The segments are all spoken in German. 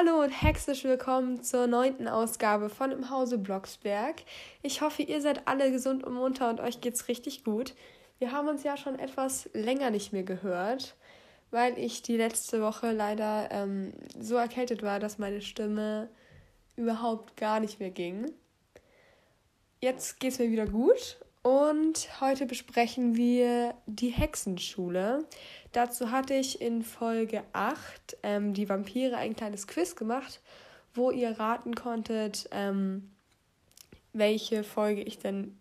Hallo und herzlich willkommen zur neunten Ausgabe von Im Hause Blocksberg. Ich hoffe, ihr seid alle gesund und munter und euch geht's richtig gut. Wir haben uns ja schon etwas länger nicht mehr gehört, weil ich die letzte Woche leider ähm, so erkältet war, dass meine Stimme überhaupt gar nicht mehr ging. Jetzt geht's mir wieder gut und heute besprechen wir die Hexenschule. Dazu hatte ich in Folge 8 ähm, die Vampire ein kleines Quiz gemacht, wo ihr raten konntet, ähm, welche Folge ich denn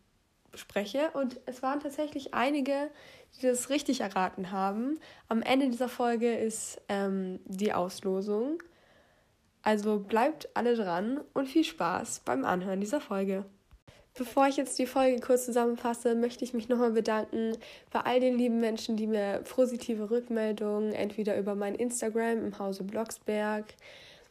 bespreche. Und es waren tatsächlich einige, die das richtig erraten haben. Am Ende dieser Folge ist ähm, die Auslosung. Also bleibt alle dran und viel Spaß beim Anhören dieser Folge. Bevor ich jetzt die Folge kurz zusammenfasse, möchte ich mich nochmal bedanken bei all den lieben Menschen, die mir positive Rückmeldungen entweder über mein Instagram im Hause Blocksberg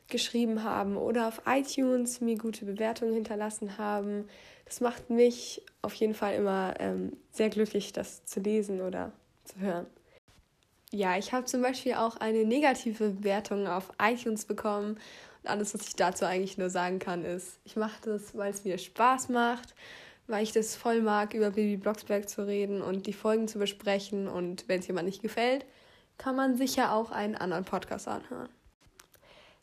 geschrieben haben oder auf iTunes mir gute Bewertungen hinterlassen haben. Das macht mich auf jeden Fall immer ähm, sehr glücklich, das zu lesen oder zu hören. Ja, ich habe zum Beispiel auch eine negative Bewertung auf iTunes bekommen alles, was ich dazu eigentlich nur sagen kann, ist, ich mache das, weil es mir Spaß macht, weil ich das voll mag, über Baby Blocksberg zu reden und die Folgen zu besprechen. Und wenn es jemand nicht gefällt, kann man sicher auch einen anderen Podcast anhören.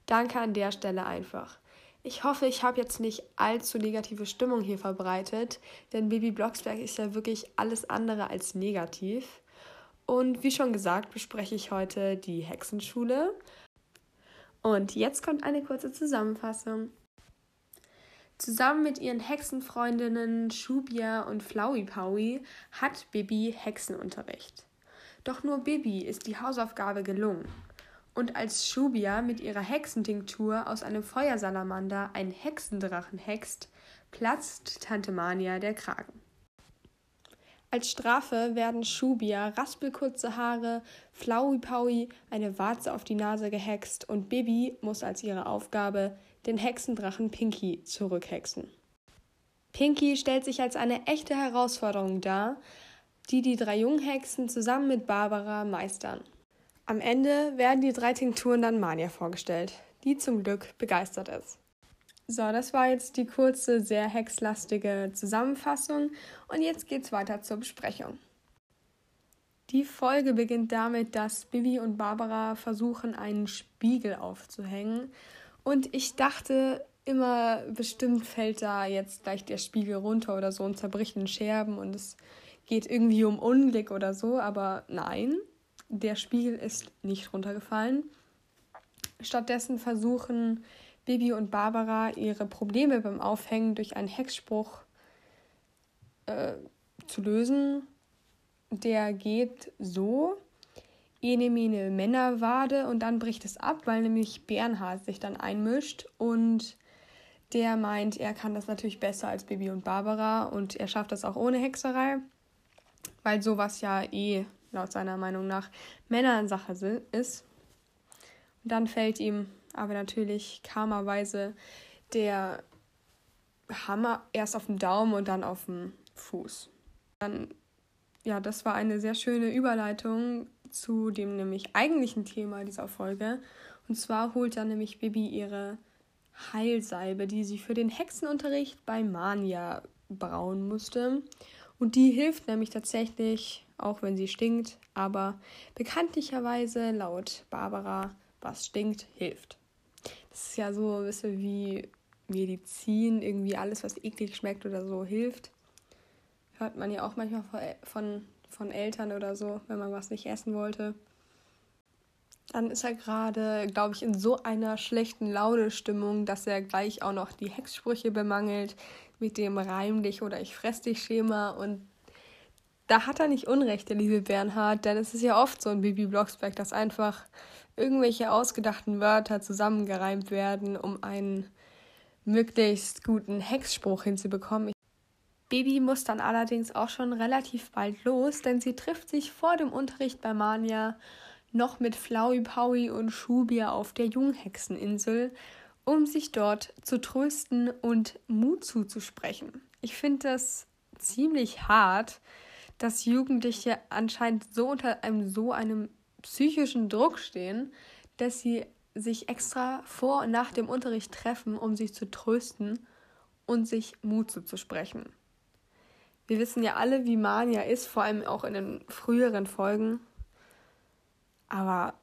Danke an der Stelle einfach. Ich hoffe, ich habe jetzt nicht allzu negative Stimmung hier verbreitet, denn Baby Blocksberg ist ja wirklich alles andere als negativ. Und wie schon gesagt, bespreche ich heute die Hexenschule und jetzt kommt eine kurze Zusammenfassung. Zusammen mit ihren Hexenfreundinnen Shubia und Flowey hat Bibi Hexenunterricht. Doch nur Bibi ist die Hausaufgabe gelungen. Und als Shubia mit ihrer Hexentinktur aus einem Feuersalamander einen Hexendrachen hext, platzt Tante Mania der Kragen. Als Strafe werden Shubia raspelkurze Haare, Flauipaui eine Warze auf die Nase gehext und Bibi muss als ihre Aufgabe den Hexendrachen Pinky zurückhexen. Pinky stellt sich als eine echte Herausforderung dar, die die drei Junghexen zusammen mit Barbara meistern. Am Ende werden die drei Tinkturen dann Mania vorgestellt, die zum Glück begeistert ist. So, das war jetzt die kurze, sehr hexlastige Zusammenfassung und jetzt geht's weiter zur Besprechung. Die Folge beginnt damit, dass Bibi und Barbara versuchen, einen Spiegel aufzuhängen und ich dachte immer, bestimmt fällt da jetzt gleich der Spiegel runter oder so und zerbricht in Scherben und es geht irgendwie um Unglück oder so, aber nein, der Spiegel ist nicht runtergefallen. Stattdessen versuchen Bibi und Barbara ihre Probleme beim Aufhängen durch einen Hexspruch äh, zu lösen. Der geht so. Ene mene Männerwade und dann bricht es ab, weil nämlich Bernhard sich dann einmischt und der meint, er kann das natürlich besser als Bibi und Barbara und er schafft das auch ohne Hexerei, weil sowas ja eh laut seiner Meinung nach Männersache ist. Und dann fällt ihm aber natürlich karmaweise der Hammer erst auf dem Daumen und dann auf dem Fuß. Dann, ja, das war eine sehr schöne Überleitung zu dem nämlich eigentlichen Thema dieser Folge. Und zwar holt dann nämlich Bibi ihre Heilsalbe, die sie für den Hexenunterricht bei Mania brauen musste. Und die hilft nämlich tatsächlich, auch wenn sie stinkt, aber bekanntlicherweise laut Barbara, was stinkt, hilft. Das ist ja so ein bisschen wie Medizin, irgendwie alles, was eklig schmeckt oder so, hilft. Hört man ja auch manchmal von, von Eltern oder so, wenn man was nicht essen wollte. Dann ist er gerade, glaube ich, in so einer schlechten Laune-Stimmung, dass er gleich auch noch die Hexsprüche bemangelt mit dem Reim dich oder ich fress dich Schema. Und da hat er nicht Unrecht, der liebe Bernhard, denn es ist ja oft so ein Bibi Blocksberg, dass einfach irgendwelche ausgedachten Wörter zusammengereimt werden, um einen möglichst guten Hexspruch hinzubekommen. Baby muss dann allerdings auch schon relativ bald los, denn sie trifft sich vor dem Unterricht bei Mania noch mit Flauwi Paui und Schubia auf der Junghexeninsel, um sich dort zu trösten und Mut zuzusprechen. Ich finde das ziemlich hart, dass Jugendliche anscheinend so unter einem so einem psychischen Druck stehen, dass sie sich extra vor und nach dem Unterricht treffen, um sich zu trösten und sich Mut zuzusprechen. Wir wissen ja alle, wie Mania ist, vor allem auch in den früheren Folgen. Aber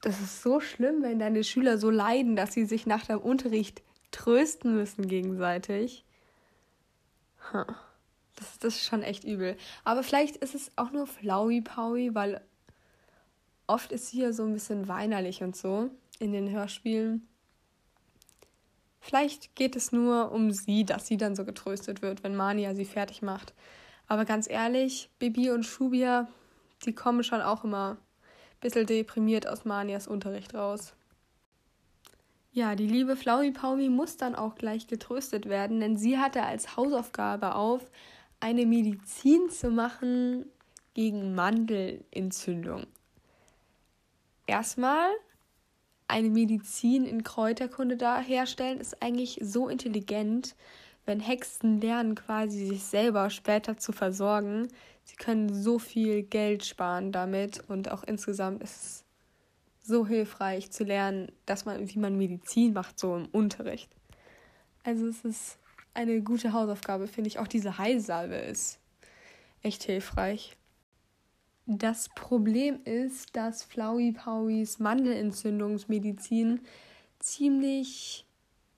das ist so schlimm, wenn deine Schüler so leiden, dass sie sich nach dem Unterricht trösten müssen gegenseitig. Das, das ist schon echt übel. Aber vielleicht ist es auch nur Flauwi-Paui, weil oft ist sie ja so ein bisschen weinerlich und so in den Hörspielen. Vielleicht geht es nur um sie, dass sie dann so getröstet wird, wenn Mania sie fertig macht. Aber ganz ehrlich, Bibi und Shubia, die kommen schon auch immer ein bisschen deprimiert aus Manias Unterricht raus. Ja, die liebe Flaumi Paumi muss dann auch gleich getröstet werden, denn sie hatte als Hausaufgabe auf, eine Medizin zu machen gegen Mandelentzündung. Erstmal eine Medizin in Kräuterkunde da herstellen, ist eigentlich so intelligent, wenn Hexen lernen, quasi sich selber später zu versorgen. Sie können so viel Geld sparen damit und auch insgesamt ist es so hilfreich zu lernen, dass man, wie man Medizin macht, so im Unterricht. Also es ist eine gute Hausaufgabe, finde ich. Auch diese Heilsalbe ist echt hilfreich. Das Problem ist, dass Flowey Powies Mandelentzündungsmedizin ziemlich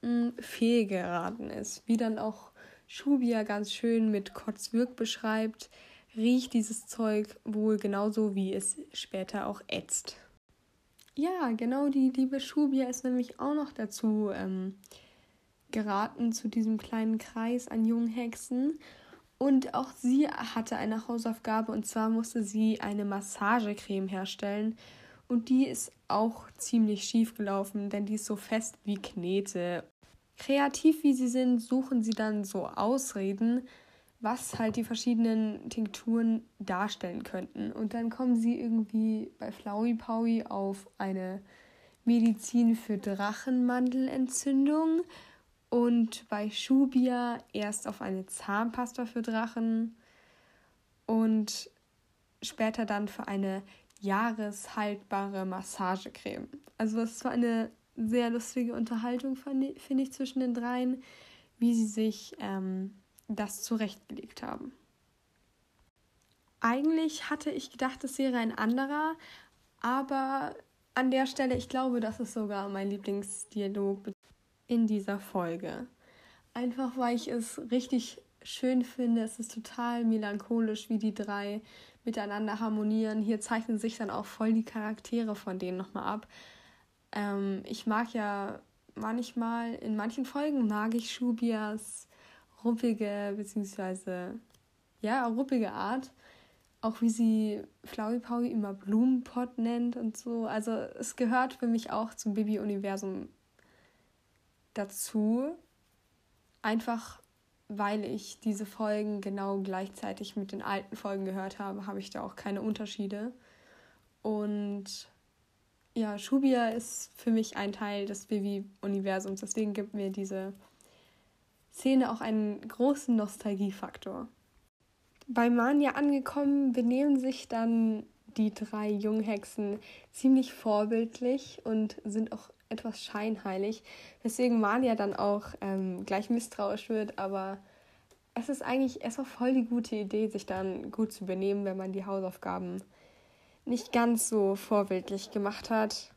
mh, hm, fehlgeraten ist. Wie dann auch Schubia ganz schön mit Kotzwirk beschreibt, riecht dieses Zeug wohl genauso, wie es später auch ätzt. Ja, genau, die liebe Schubia ist nämlich auch noch dazu ähm, geraten, zu diesem kleinen Kreis an jungen Hexen. Und auch sie hatte eine Hausaufgabe und zwar musste sie eine Massagecreme herstellen. Und die ist auch ziemlich schief gelaufen, denn die ist so fest wie Knete. Kreativ wie sie sind, suchen sie dann so Ausreden, was halt die verschiedenen Tinkturen darstellen könnten. Und dann kommen sie irgendwie bei Flowey Powie auf eine Medizin für Drachenmandelentzündung und bei Shubia erst auf eine Zahnpasta für Drachen und später dann für eine jahreshaltbare Massagecreme. Also das war eine sehr lustige Unterhaltung, finde ich, zwischen den dreien, wie sie sich ähm, das zurechtgelegt haben. Eigentlich hatte ich gedacht, es wäre ein anderer, aber an der Stelle, ich glaube, das ist sogar mein Lieblingsdialog in dieser Folge. Einfach weil ich es richtig schön finde. Es ist total melancholisch, wie die drei miteinander harmonieren. Hier zeichnen sich dann auch voll die Charaktere von denen nochmal ab. Ähm, ich mag ja manchmal, in manchen Folgen mag ich Shubias ruppige, beziehungsweise ja, ruppige Art. Auch wie sie Flowey Powie immer Blumenpott nennt und so. Also es gehört für mich auch zum Bibi-Universum dazu. Einfach weil ich diese Folgen genau gleichzeitig mit den alten Folgen gehört habe, habe ich da auch keine Unterschiede. Und ja, Shubia ist für mich ein Teil des Vivi-Universums. Deswegen gibt mir diese Szene auch einen großen Nostalgiefaktor. Bei Mania angekommen benehmen sich dann die drei Junghexen ziemlich vorbildlich und sind auch etwas scheinheilig, weswegen Mania dann auch ähm, gleich misstrauisch wird, aber es ist eigentlich erstmal voll die gute Idee, sich dann gut zu benehmen, wenn man die Hausaufgaben nicht ganz so vorbildlich gemacht hat.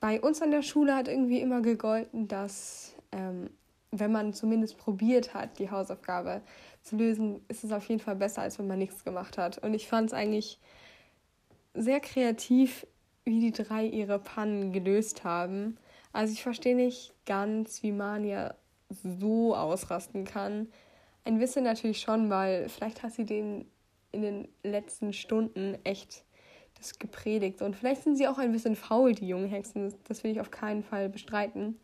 Bei uns an der Schule hat irgendwie immer gegolten, dass ähm, wenn man zumindest probiert hat, die Hausaufgabe zu lösen, ist es auf jeden Fall besser, als wenn man nichts gemacht hat. Und ich fand es eigentlich sehr kreativ, wie die drei ihre Pannen gelöst haben. Also ich verstehe nicht ganz, wie Mania so ausrasten kann. Ein bisschen natürlich schon, weil vielleicht hat sie den in den letzten Stunden echt das gepredigt. Und vielleicht sind sie auch ein bisschen faul, die jungen Hexen. Das will ich auf keinen Fall bestreiten.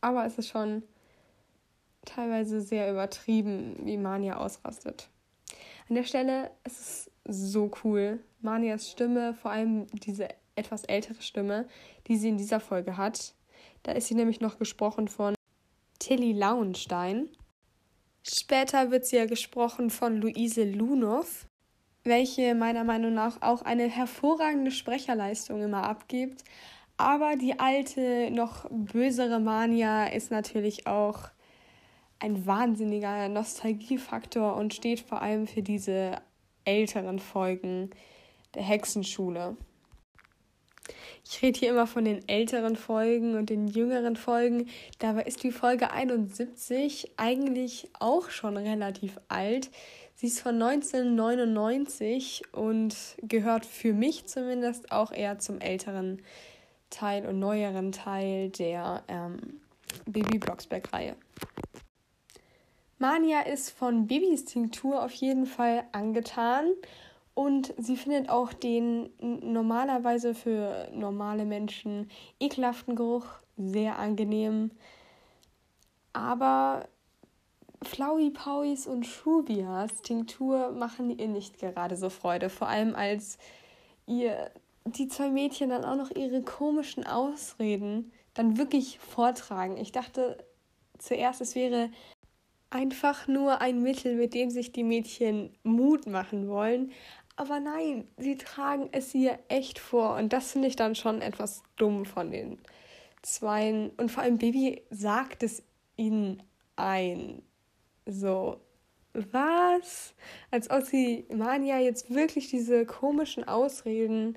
Aber es ist schon teilweise sehr übertrieben, wie Mania ausrastet. An der Stelle ist es so cool. Manias Stimme, vor allem diese etwas ältere Stimme, die sie in dieser Folge hat. Da ist sie nämlich noch gesprochen von Tilly Lauenstein. Später wird sie ja gesprochen von Luise Lunow, welche meiner Meinung nach auch eine hervorragende Sprecherleistung immer abgibt. Aber die alte, noch bösere Mania ist natürlich auch ein wahnsinniger Nostalgiefaktor und steht vor allem für diese älteren Folgen der Hexenschule. Ich rede hier immer von den älteren Folgen und den jüngeren Folgen. Dabei ist die Folge 71 eigentlich auch schon relativ alt. Sie ist von 1999 und gehört für mich zumindest auch eher zum älteren Teil und neueren Teil der ähm, Baby Blocksberg-Reihe. Mania ist von Babys Tinktur auf jeden Fall angetan und sie findet auch den normalerweise für normale Menschen ekelhaften Geruch sehr angenehm. Aber Flowey Powies und Schubias Tinktur machen ihr nicht gerade so Freude. Vor allem als ihr die zwei Mädchen dann auch noch ihre komischen Ausreden dann wirklich vortragen. Ich dachte zuerst, es wäre einfach nur ein Mittel, mit dem sich die Mädchen Mut machen wollen. Aber nein, sie tragen es ihr echt vor. Und das finde ich dann schon etwas dumm von den Zweien. Und vor allem Baby sagt es ihnen ein. So, was? Als ob sie Mania jetzt wirklich diese komischen Ausreden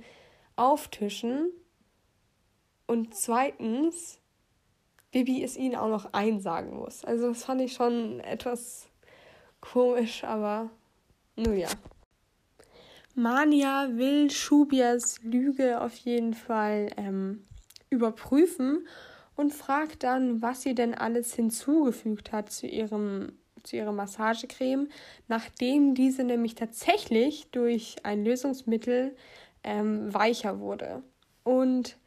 auftischen. Und zweitens, Bibi es ihnen auch noch einsagen muss. Also das fand ich schon etwas komisch, aber nun ja. Mania will Schubias Lüge auf jeden Fall ähm, überprüfen und fragt dann, was sie denn alles hinzugefügt hat zu ihrem zu ihrer Massagecreme, nachdem diese nämlich tatsächlich durch ein Lösungsmittel ähm, weicher wurde. Und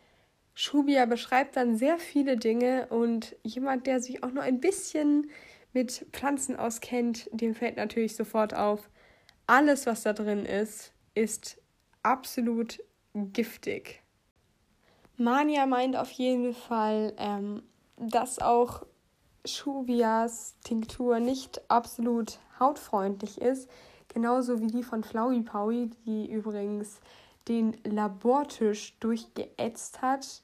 Schubia beschreibt dann sehr viele Dinge und jemand, der sich auch nur ein bisschen mit Pflanzen auskennt, dem fällt natürlich sofort auf, alles, was da drin ist, ist absolut giftig. Mania meint auf jeden Fall, ähm, dass auch Schubias Tinktur nicht absolut hautfreundlich ist, genauso wie die von Flowey Powie, die übrigens den Labortisch durchgeätzt hat.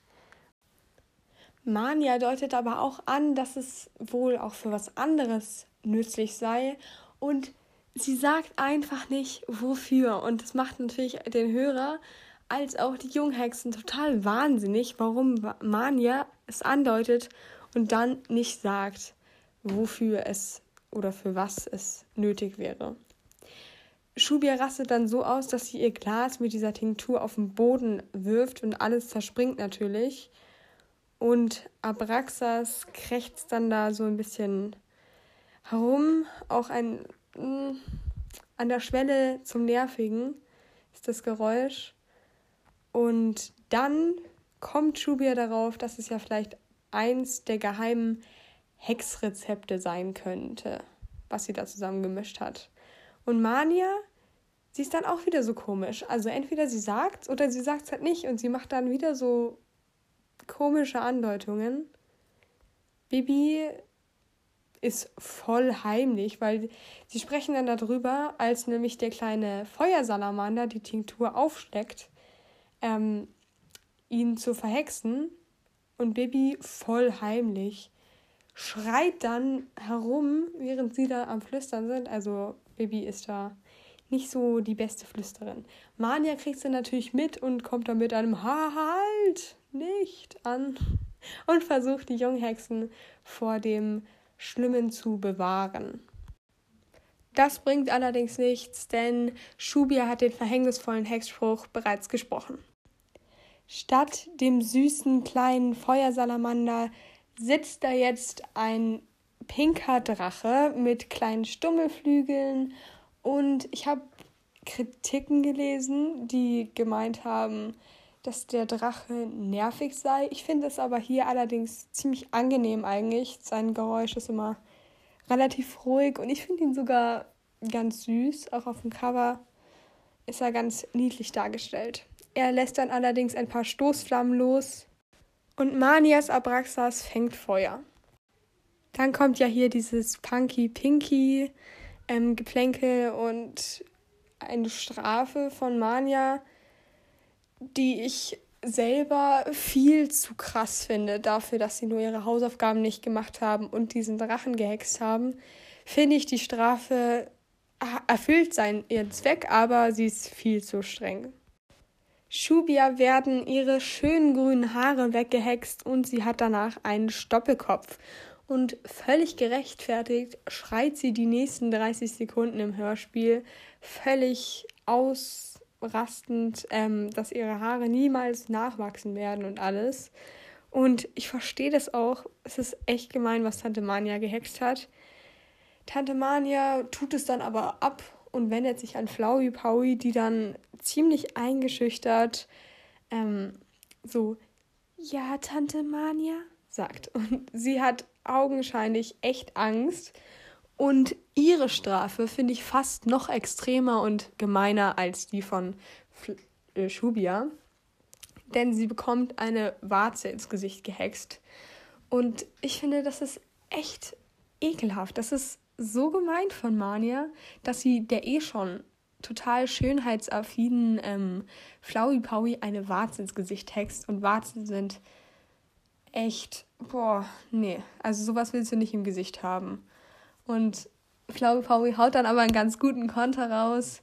Mania deutet aber auch an, dass es wohl auch für was anderes nützlich sei und sie sagt einfach nicht wofür. Und das macht natürlich den Hörer als auch die Junghexen total wahnsinnig, warum Mania es andeutet und dann nicht sagt, wofür es oder für was es nötig wäre. Shubia rastet dann so aus, dass sie ihr Glas mit dieser Tinktur auf den Boden wirft und alles zerspringt natürlich. Und Abraxas krächzt dann da so ein bisschen herum, auch ein Mm, an der Schwelle zum Nervigen ist das Geräusch. Und dann kommt Schubia darauf, dass es ja vielleicht eins der geheimen Hexrezepte sein könnte, was sie da zusammen gemischt hat. Und Mania, sie ist dann auch wieder so komisch. Also entweder sie sagt oder sie sagt es halt nicht und sie macht dann wieder so komische Andeutungen. Bibi ist voll heimlich, weil sie sprechen dann darüber, als nämlich der kleine Feuersalamander die Tinktur aufsteckt, ähm, ihn zu verhexen und Bibi voll heimlich schreit dann herum, während sie da am Flüstern sind. Also Bibi ist da nicht so die beste Flüsterin. Mania kriegt sie natürlich mit und kommt dann mit einem Ha halt nicht an und versucht die Junghexen vor dem Schlimmen zu bewahren. Das bringt allerdings nichts, denn Schubia hat den verhängnisvollen Hexspruch bereits gesprochen. Statt dem süßen kleinen Feuersalamander sitzt da jetzt ein pinker Drache mit kleinen Stummelflügeln und ich habe Kritiken gelesen, die gemeint haben, dass der Drache nervig sei. Ich finde es aber hier allerdings ziemlich angenehm eigentlich. Sein Geräusch ist immer relativ ruhig und ich finde ihn sogar ganz süß. Auch auf dem Cover ist er ganz niedlich dargestellt. Er lässt dann allerdings ein paar Stoßflammen los und Manias Abraxas fängt Feuer. Dann kommt ja hier dieses Punky Pinky ähm, Geplänkel und eine Strafe von Mania die ich selber viel zu krass finde dafür, dass sie nur ihre Hausaufgaben nicht gemacht haben und diesen Drachen gehext haben, finde ich die Strafe erfüllt seinen ihren Zweck, aber sie ist viel zu streng. Shubia werden ihre schönen grünen Haare weggehext und sie hat danach einen Stoppelkopf. Und völlig gerechtfertigt schreit sie die nächsten 30 Sekunden im Hörspiel völlig aus rastend, ähm, dass ihre Haare niemals nachwachsen werden und alles. Und ich verstehe das auch. Es ist echt gemein, was Tante Mania gehext hat. Tante Mania tut es dann aber ab und wendet sich an Flauwi Paui, die dann ziemlich eingeschüchtert ähm, so, ja, Tante Mania, sagt. Und sie hat augenscheinlich echt Angst und ihre Strafe finde ich fast noch extremer und gemeiner als die von äh, Shubia. Denn sie bekommt eine Warze ins Gesicht gehext. Und ich finde, das ist echt ekelhaft. Das ist so gemein von Mania, dass sie der eh schon total schönheitsaffinen ähm, Paui eine Warze ins Gesicht hext. Und Warzen sind echt, boah, nee. Also sowas willst du nicht im Gesicht haben. Und Flaube Paui haut dann aber einen ganz guten Konter raus.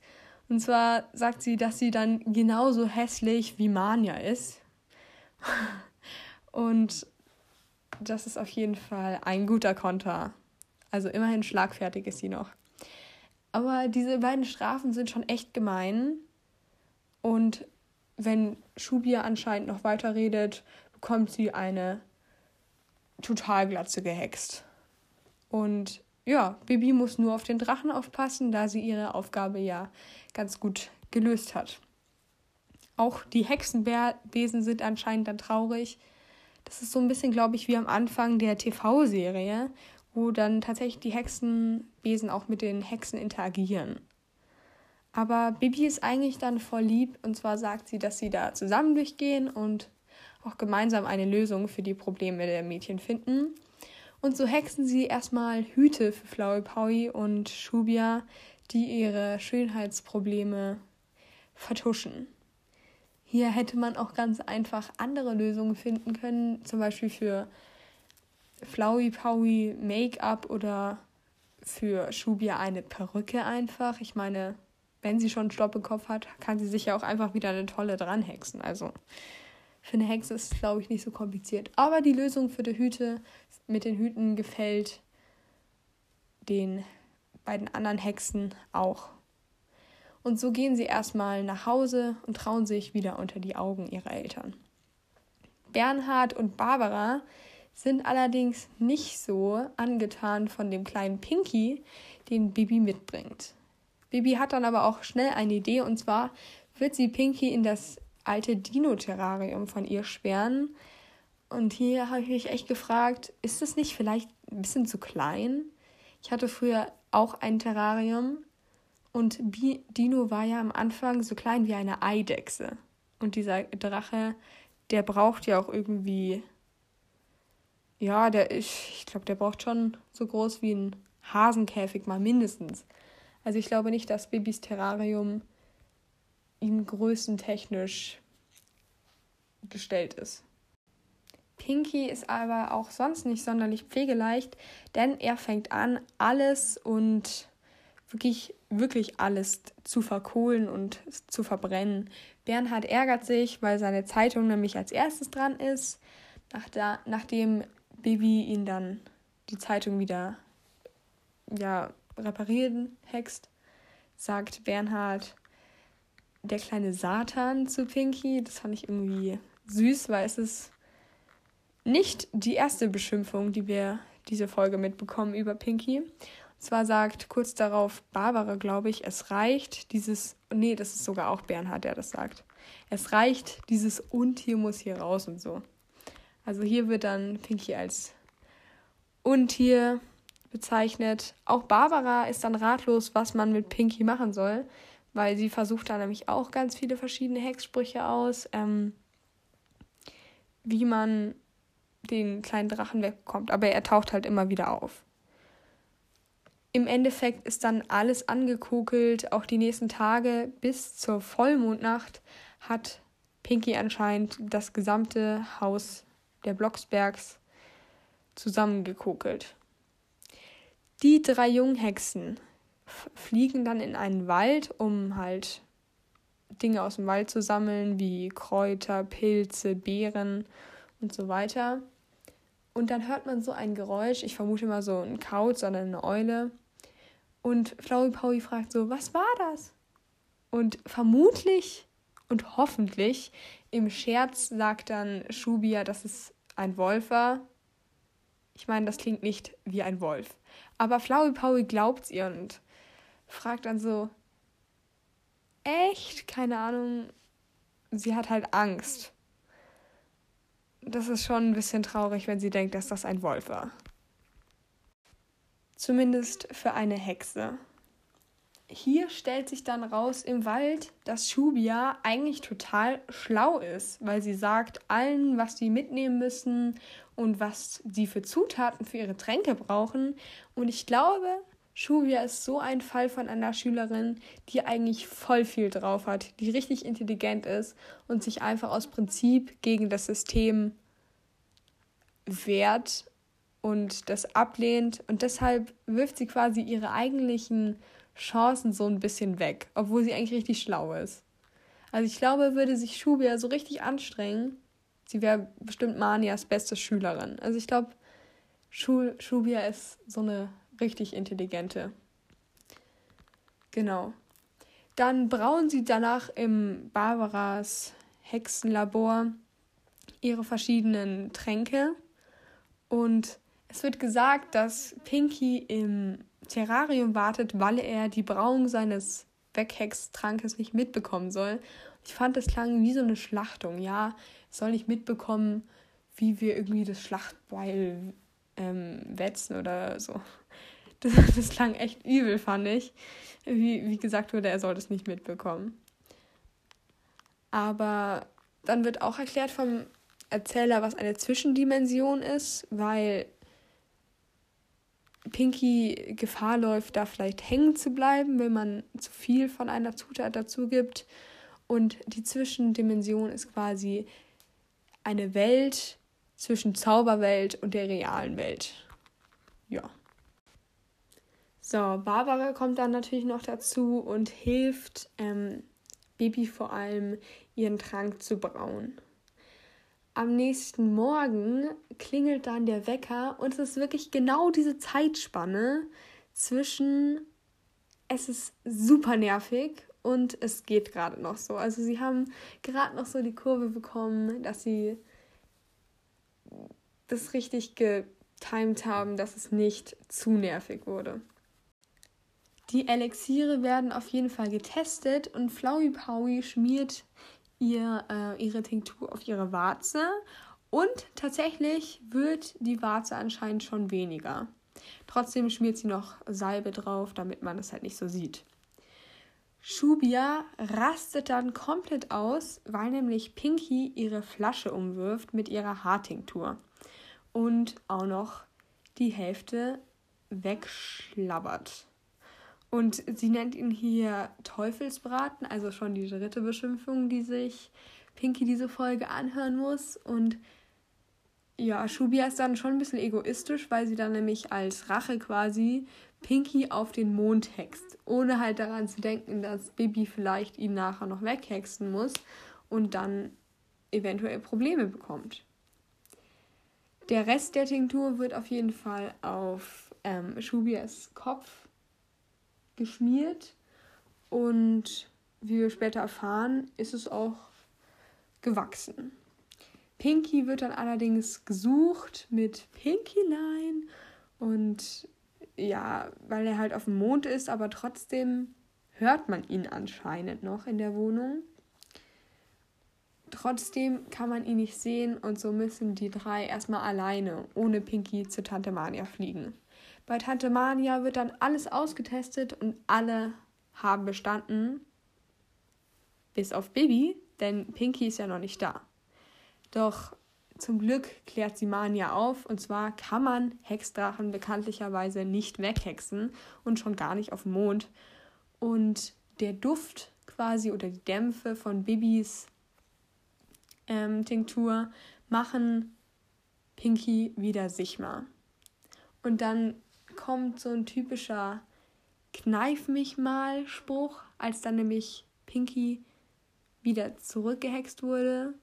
Und zwar sagt sie, dass sie dann genauso hässlich wie Mania ist. Und das ist auf jeden Fall ein guter Konter. Also immerhin schlagfertig ist sie noch. Aber diese beiden Strafen sind schon echt gemein. Und wenn Shubia anscheinend noch weiter redet, bekommt sie eine Totalglatze gehext. Und ja, Bibi muss nur auf den Drachen aufpassen, da sie ihre Aufgabe ja ganz gut gelöst hat. Auch die Hexenbesen sind anscheinend dann traurig. Das ist so ein bisschen, glaube ich, wie am Anfang der TV-Serie, wo dann tatsächlich die Hexenbesen auch mit den Hexen interagieren. Aber Bibi ist eigentlich dann voll lieb und zwar sagt sie, dass sie da zusammen durchgehen und auch gemeinsam eine Lösung für die Probleme der Mädchen finden. Und so hexen sie erstmal Hüte für Flauwe Paui und Shubia, die ihre Schönheitsprobleme vertuschen. Hier hätte man auch ganz einfach andere Lösungen finden können, zum Beispiel für Flauwi Paui Make-up oder für Shubia eine Perücke einfach. Ich meine, wenn sie schon einen Stopp im Kopf hat, kann sie sich ja auch einfach wieder eine tolle dranhexen. Also für eine Hexe ist es, glaube ich, nicht so kompliziert. Aber die Lösung für die Hüte mit den Hüten gefällt den beiden anderen Hexen auch. Und so gehen sie erstmal nach Hause und trauen sich wieder unter die Augen ihrer Eltern. Bernhard und Barbara sind allerdings nicht so angetan von dem kleinen Pinky, den Bibi mitbringt. Bibi hat dann aber auch schnell eine Idee und zwar wird sie Pinky in das alte Dino-Terrarium von ihr sperren, und hier habe ich mich echt gefragt, ist es nicht vielleicht ein bisschen zu klein? Ich hatte früher auch ein Terrarium und Dino war ja am Anfang so klein wie eine Eidechse. Und dieser Drache, der braucht ja auch irgendwie. Ja, der ist, ich glaube, der braucht schon so groß wie ein Hasenkäfig mal mindestens. Also ich glaube nicht, dass Babys Terrarium ihm größentechnisch gestellt ist. Pinky ist aber auch sonst nicht sonderlich pflegeleicht, denn er fängt an, alles und wirklich, wirklich alles zu verkohlen und zu verbrennen. Bernhard ärgert sich, weil seine Zeitung nämlich als erstes dran ist. Nach da, nachdem Bibi ihn dann die Zeitung wieder ja, reparieren hext, sagt Bernhard der kleine Satan zu Pinky. Das fand ich irgendwie süß, weil es ist nicht die erste Beschimpfung, die wir diese Folge mitbekommen über Pinky. Und zwar sagt kurz darauf Barbara, glaube ich, es reicht dieses, nee, das ist sogar auch Bernhard, der das sagt. Es reicht dieses Untier muss hier raus und so. Also hier wird dann Pinky als Untier bezeichnet. Auch Barbara ist dann ratlos, was man mit Pinky machen soll, weil sie versucht da nämlich auch ganz viele verschiedene Hexsprüche aus, ähm, wie man den kleinen Drachen wegbekommt. Aber er taucht halt immer wieder auf. Im Endeffekt ist dann alles angekokelt. Auch die nächsten Tage bis zur Vollmondnacht hat Pinky anscheinend das gesamte Haus der Blocksbergs zusammengekokelt. Die drei Junghexen fliegen dann in einen Wald, um halt Dinge aus dem Wald zu sammeln, wie Kräuter, Pilze, Beeren und so weiter. Und dann hört man so ein Geräusch, ich vermute mal so ein Kauz oder eine Eule. Und Flowey Powie fragt so, was war das? Und vermutlich und hoffentlich im Scherz sagt dann Shubia, dass es ein Wolf war. Ich meine, das klingt nicht wie ein Wolf. Aber Flowey Powie glaubt's ihr und fragt dann so, echt? Keine Ahnung. Sie hat halt Angst. Das ist schon ein bisschen traurig, wenn sie denkt, dass das ein Wolf war. Zumindest für eine Hexe. Hier stellt sich dann raus im Wald, dass Shubia eigentlich total schlau ist, weil sie sagt allen, was sie mitnehmen müssen und was sie für Zutaten für ihre Tränke brauchen. Und ich glaube, Shuvia ist so ein Fall von einer Schülerin, die eigentlich voll viel drauf hat, die richtig intelligent ist und sich einfach aus Prinzip gegen das System wehrt und das ablehnt. Und deshalb wirft sie quasi ihre eigentlichen Chancen so ein bisschen weg, obwohl sie eigentlich richtig schlau ist. Also ich glaube, würde sich Shubia so richtig anstrengen, sie wäre bestimmt Manias beste Schülerin. Also ich glaube, Shubia ist so eine richtig intelligente. Genau. Dann brauen sie danach im Barbaras Hexenlabor ihre verschiedenen Tränke. Und es wird gesagt, dass Pinky im Terrarium wartet, weil er die Brauung seines Weghextrankes nicht mitbekommen soll. Ich fand, das klang wie so eine Schlachtung. Ja, soll nicht mitbekommen, wie wir irgendwie das Schlachtbeil ähm, wetzen oder so. Das, das klang echt übel, fand ich. Wie, wie gesagt wurde, er soll das nicht mitbekommen. Aber dann wird auch erklärt vom Erzähler, was eine Zwischendimension ist, weil Pinky Gefahr läuft, da vielleicht hängen zu bleiben, wenn man zu viel von einer Zutat dazu gibt. Und die Zwischendimension ist quasi eine Welt zwischen Zauberwelt und der realen Welt. Ja. So, Barbara kommt dann natürlich noch dazu und hilft ähm, Bibi vor allem, ihren Trank zu brauen. Am nächsten Morgen klingelt dann der Wecker und es ist wirklich genau diese Zeitspanne zwischen es ist super nervig und es geht gerade noch so. Also sie haben gerade noch so die Kurve bekommen, dass sie das richtig getimed haben, dass es nicht zu nervig wurde. Die Elixiere werden auf jeden Fall getestet und Flowey Powie schmiert ihr, äh, ihre Tinktur auf ihre Warze und tatsächlich wird die Warze anscheinend schon weniger. Trotzdem schmiert sie noch Salbe drauf, damit man es halt nicht so sieht. Shubia rastet dann komplett aus, weil nämlich Pinky ihre Flasche umwirft mit ihrer Haartinktur und auch noch die Hälfte wegschlabbert. Und sie nennt ihn hier Teufelsbraten, also schon die dritte Beschimpfung, die sich Pinky diese Folge anhören muss. Und ja, Shubia ist dann schon ein bisschen egoistisch, weil sie dann nämlich als Rache quasi Pinky auf den Mond hext, ohne halt daran zu denken, dass Bibi vielleicht ihn nachher noch weghexen muss und dann eventuell Probleme bekommt. Der Rest der Tinktur wird auf jeden Fall auf ähm, Shubias Kopf geschmiert und wie wir später erfahren, ist es auch gewachsen. Pinky wird dann allerdings gesucht mit Pinkyline und ja, weil er halt auf dem Mond ist, aber trotzdem hört man ihn anscheinend noch in der Wohnung. Trotzdem kann man ihn nicht sehen und so müssen die drei erstmal alleine ohne Pinky zu Tante Mania fliegen. Bei Tante Mania wird dann alles ausgetestet und alle haben bestanden. Bis auf Bibi, denn Pinky ist ja noch nicht da. Doch zum Glück klärt sie Mania auf und zwar kann man Hexdrachen bekanntlicherweise nicht weghexen und schon gar nicht auf dem Mond. Und der Duft quasi oder die Dämpfe von Bibis ähm, Tinktur machen Pinky wieder sichtbar. Und dann kommt so ein typischer Kneif mich mal Spruch, als dann nämlich Pinky wieder zurückgehext wurde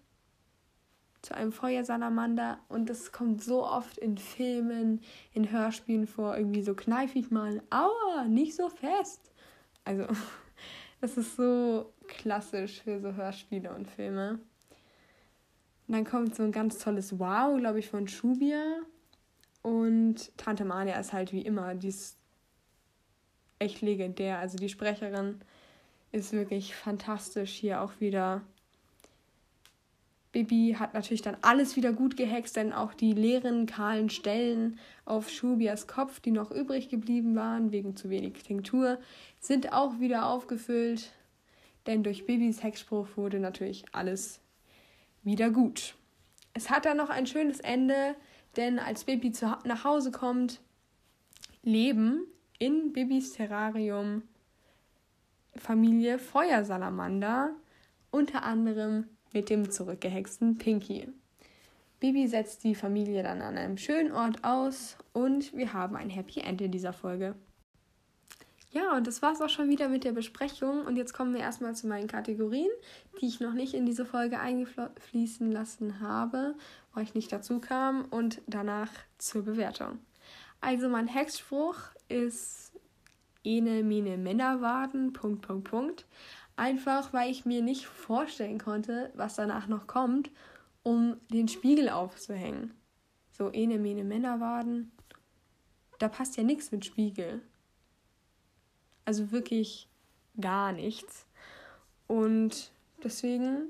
zu einem Feuersalamander und das kommt so oft in Filmen, in Hörspielen vor, irgendwie so kneif ich mal, aua, nicht so fest. Also, das ist so klassisch für so Hörspiele und Filme. Und dann kommt so ein ganz tolles Wow, glaube ich, von Shubia. Und Tante Mania ist halt wie immer, die ist echt legendär. Also die Sprecherin ist wirklich fantastisch hier auch wieder. Bibi hat natürlich dann alles wieder gut gehext, denn auch die leeren, kahlen Stellen auf Shubias Kopf, die noch übrig geblieben waren, wegen zu wenig Tinktur, sind auch wieder aufgefüllt. Denn durch Bibis Hexspruch wurde natürlich alles wieder gut. Es hat dann noch ein schönes Ende, denn als Bibi zu, nach Hause kommt, leben in Bibis Terrarium Familie Feuersalamander, unter anderem mit dem zurückgehexten Pinky. Bibi setzt die Familie dann an einem schönen Ort aus und wir haben ein Happy End in dieser Folge. Ja, und das war es auch schon wieder mit der Besprechung. Und jetzt kommen wir erstmal zu meinen Kategorien, die ich noch nicht in diese Folge eingefließen lassen habe, weil ich nicht dazu kam. Und danach zur Bewertung. Also mein Hexspruch ist Ene, Mine, Männerwaden, Punkt, Punkt, Punkt. Einfach, weil ich mir nicht vorstellen konnte, was danach noch kommt, um den Spiegel aufzuhängen. So, Ene, Mene, Männerwaden. Da passt ja nichts mit Spiegel. Also wirklich gar nichts. Und deswegen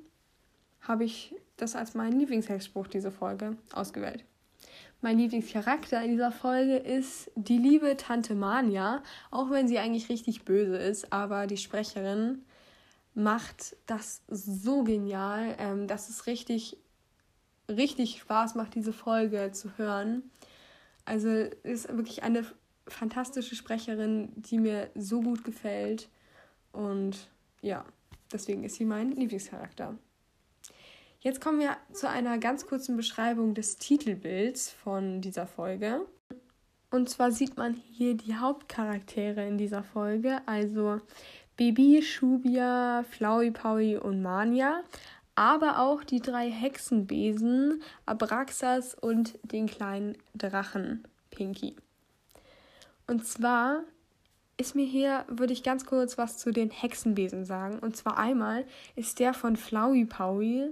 habe ich das als meinen Lieblingshexspruch diese Folge ausgewählt. Mein Lieblingscharakter in dieser Folge ist die liebe Tante Mania, auch wenn sie eigentlich richtig böse ist, aber die Sprecherin macht das so genial, ähm, dass es richtig, richtig Spaß macht, diese Folge zu hören. Also ist wirklich eine fantastische Sprecherin, die mir so gut gefällt. Und ja, deswegen ist sie mein Lieblingscharakter. Jetzt kommen wir zu einer ganz kurzen Beschreibung des Titelbilds von dieser Folge. Und zwar sieht man hier die Hauptcharaktere in dieser Folge, also Bibi, Shubia, Flowey Powie und Mania, aber auch die drei Hexenbesen, Abraxas und den kleinen Drachen Pinky. Und zwar ist mir hier, würde ich ganz kurz was zu den Hexenbesen sagen. Und zwar einmal ist der von Flowey Powie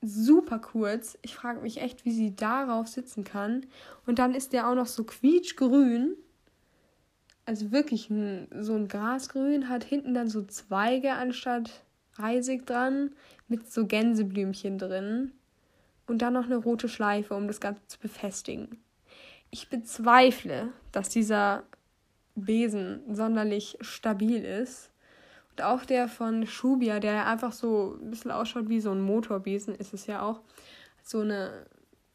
super kurz. Ich frage mich echt, wie sie darauf sitzen kann. Und dann ist der auch noch so quietschgrün. Also wirklich ein, so ein Grasgrün, hat hinten dann so Zweige anstatt Reisig dran, mit so Gänseblümchen drin. Und dann noch eine rote Schleife, um das Ganze zu befestigen ich bezweifle, dass dieser Besen sonderlich stabil ist. Und auch der von Shubia, der einfach so ein bisschen ausschaut wie so ein Motorbesen, ist es ja auch. So eine,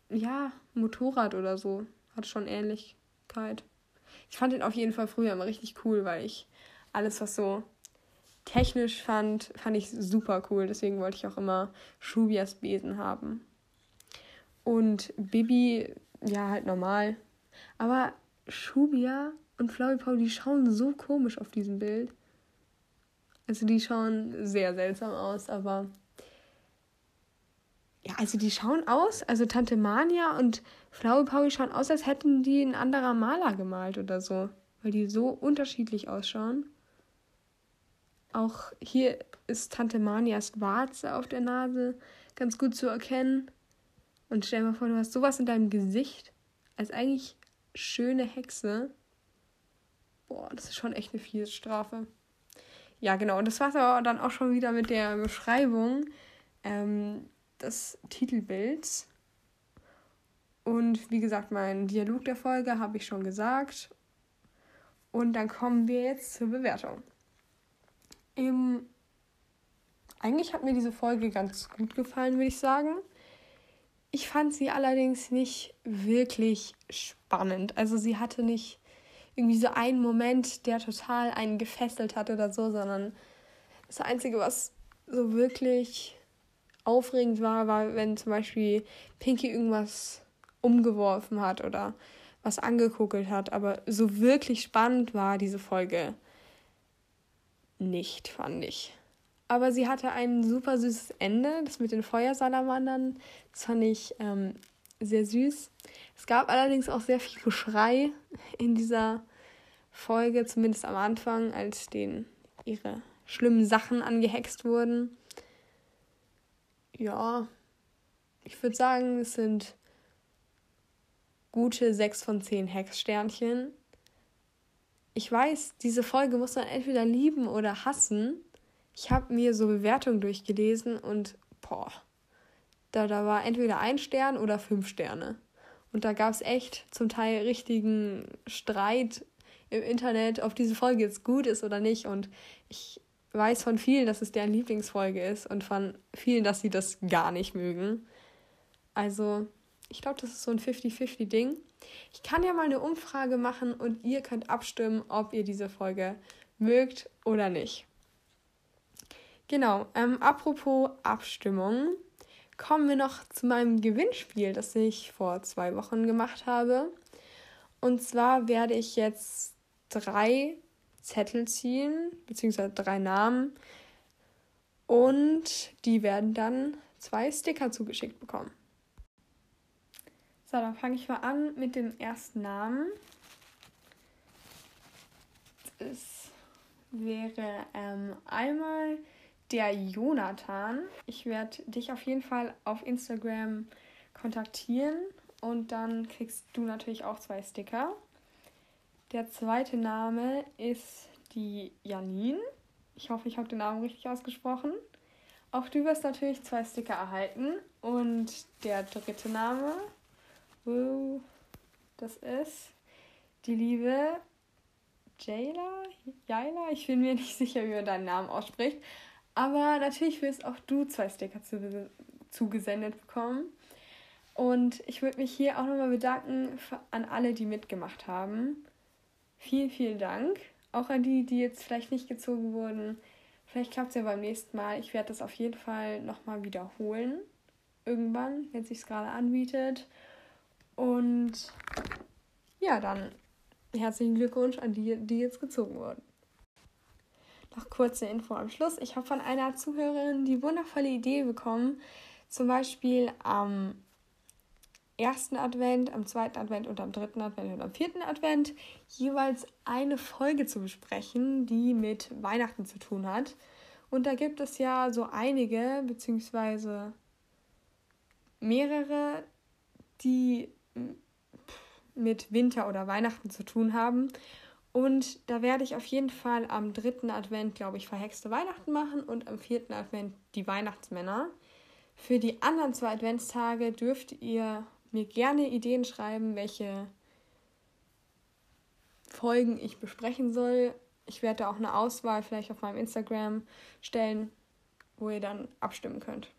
ja, Motorrad oder so. Hat schon Ähnlichkeit. Ich fand den auf jeden Fall früher immer richtig cool, weil ich alles, was so technisch fand, fand ich super cool. Deswegen wollte ich auch immer Shubias Besen haben. Und Bibi, ja, halt normal. Aber Shubia und Flowey Paul, die schauen so komisch auf diesem Bild. Also die schauen sehr seltsam aus, aber ja, also die schauen aus, also Tante Mania und Flowey Paul schauen aus, als hätten die ein anderer Maler gemalt oder so, weil die so unterschiedlich ausschauen. Auch hier ist Tante Manias Warze auf der Nase ganz gut zu erkennen. Und stell dir mal vor, du hast sowas in deinem Gesicht, als eigentlich schöne Hexe. Boah, das ist schon echt eine fiese Strafe. Ja, genau. Und das war es aber dann auch schon wieder mit der Beschreibung ähm, des Titelbilds. Und wie gesagt, mein Dialog der Folge habe ich schon gesagt. Und dann kommen wir jetzt zur Bewertung. Im eigentlich hat mir diese Folge ganz gut gefallen, würde ich sagen. Ich fand sie allerdings nicht wirklich spannend. Also sie hatte nicht irgendwie so einen Moment, der total einen gefesselt hat oder so, sondern das Einzige, was so wirklich aufregend war, war, wenn zum Beispiel Pinky irgendwas umgeworfen hat oder was angeguckelt hat. Aber so wirklich spannend war diese Folge nicht, fand ich. Aber sie hatte ein super süßes Ende, das mit den Feuersalamandern. Das fand ich ähm, sehr süß. Es gab allerdings auch sehr viel Geschrei in dieser Folge, zumindest am Anfang, als denen ihre schlimmen Sachen angehext wurden. Ja, ich würde sagen, es sind gute 6 von 10 Hexsternchen. Ich weiß, diese Folge muss man entweder lieben oder hassen. Ich habe mir so Bewertungen durchgelesen und boah, da, da war entweder ein Stern oder fünf Sterne. Und da gab es echt zum Teil richtigen Streit im Internet, ob diese Folge jetzt gut ist oder nicht. Und ich weiß von vielen, dass es deren Lieblingsfolge ist und von vielen, dass sie das gar nicht mögen. Also, ich glaube, das ist so ein 50-50-Ding. Ich kann ja mal eine Umfrage machen und ihr könnt abstimmen, ob ihr diese Folge mögt oder nicht. Genau, ähm, apropos Abstimmung, kommen wir noch zu meinem Gewinnspiel, das ich vor zwei Wochen gemacht habe. Und zwar werde ich jetzt drei Zettel ziehen, beziehungsweise drei Namen. Und die werden dann zwei Sticker zugeschickt bekommen. So, dann fange ich mal an mit dem ersten Namen. Es wäre ähm, einmal der Jonathan. Ich werde dich auf jeden Fall auf Instagram kontaktieren und dann kriegst du natürlich auch zwei Sticker. Der zweite Name ist die Janine. Ich hoffe, ich habe den Namen richtig ausgesprochen. Auch du wirst natürlich zwei Sticker erhalten. Und der dritte Name, das ist die liebe Jayla, Jayla, ich bin mir nicht sicher, wie man deinen Namen ausspricht. Aber natürlich wirst auch du zwei Sticker zugesendet bekommen. Und ich würde mich hier auch nochmal bedanken für, an alle, die mitgemacht haben. Vielen, vielen Dank. Auch an die, die jetzt vielleicht nicht gezogen wurden. Vielleicht klappt es ja beim nächsten Mal. Ich werde das auf jeden Fall nochmal wiederholen. Irgendwann, wenn es sich gerade anbietet. Und ja, dann herzlichen Glückwunsch an die, die jetzt gezogen wurden. Noch kurze Info am Schluss. Ich habe von einer Zuhörerin die wundervolle Idee bekommen, zum Beispiel am ersten Advent, am zweiten Advent und am dritten Advent und am vierten Advent jeweils eine Folge zu besprechen, die mit Weihnachten zu tun hat. Und da gibt es ja so einige, beziehungsweise mehrere, die mit Winter oder Weihnachten zu tun haben. Und da werde ich auf jeden Fall am dritten Advent, glaube ich, verhexte Weihnachten machen und am vierten Advent die Weihnachtsmänner. Für die anderen zwei Adventstage dürft ihr mir gerne Ideen schreiben, welche Folgen ich besprechen soll. Ich werde da auch eine Auswahl vielleicht auf meinem Instagram stellen, wo ihr dann abstimmen könnt.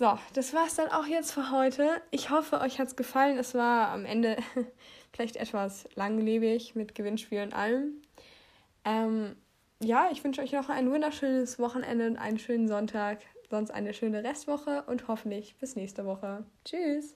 So, das war's dann auch jetzt für heute. Ich hoffe, euch hat's gefallen. Es war am Ende vielleicht etwas langlebig mit Gewinnspiel und allem. Ähm, ja, ich wünsche euch noch ein wunderschönes Wochenende und einen schönen Sonntag, sonst eine schöne Restwoche und hoffentlich bis nächste Woche. Tschüss!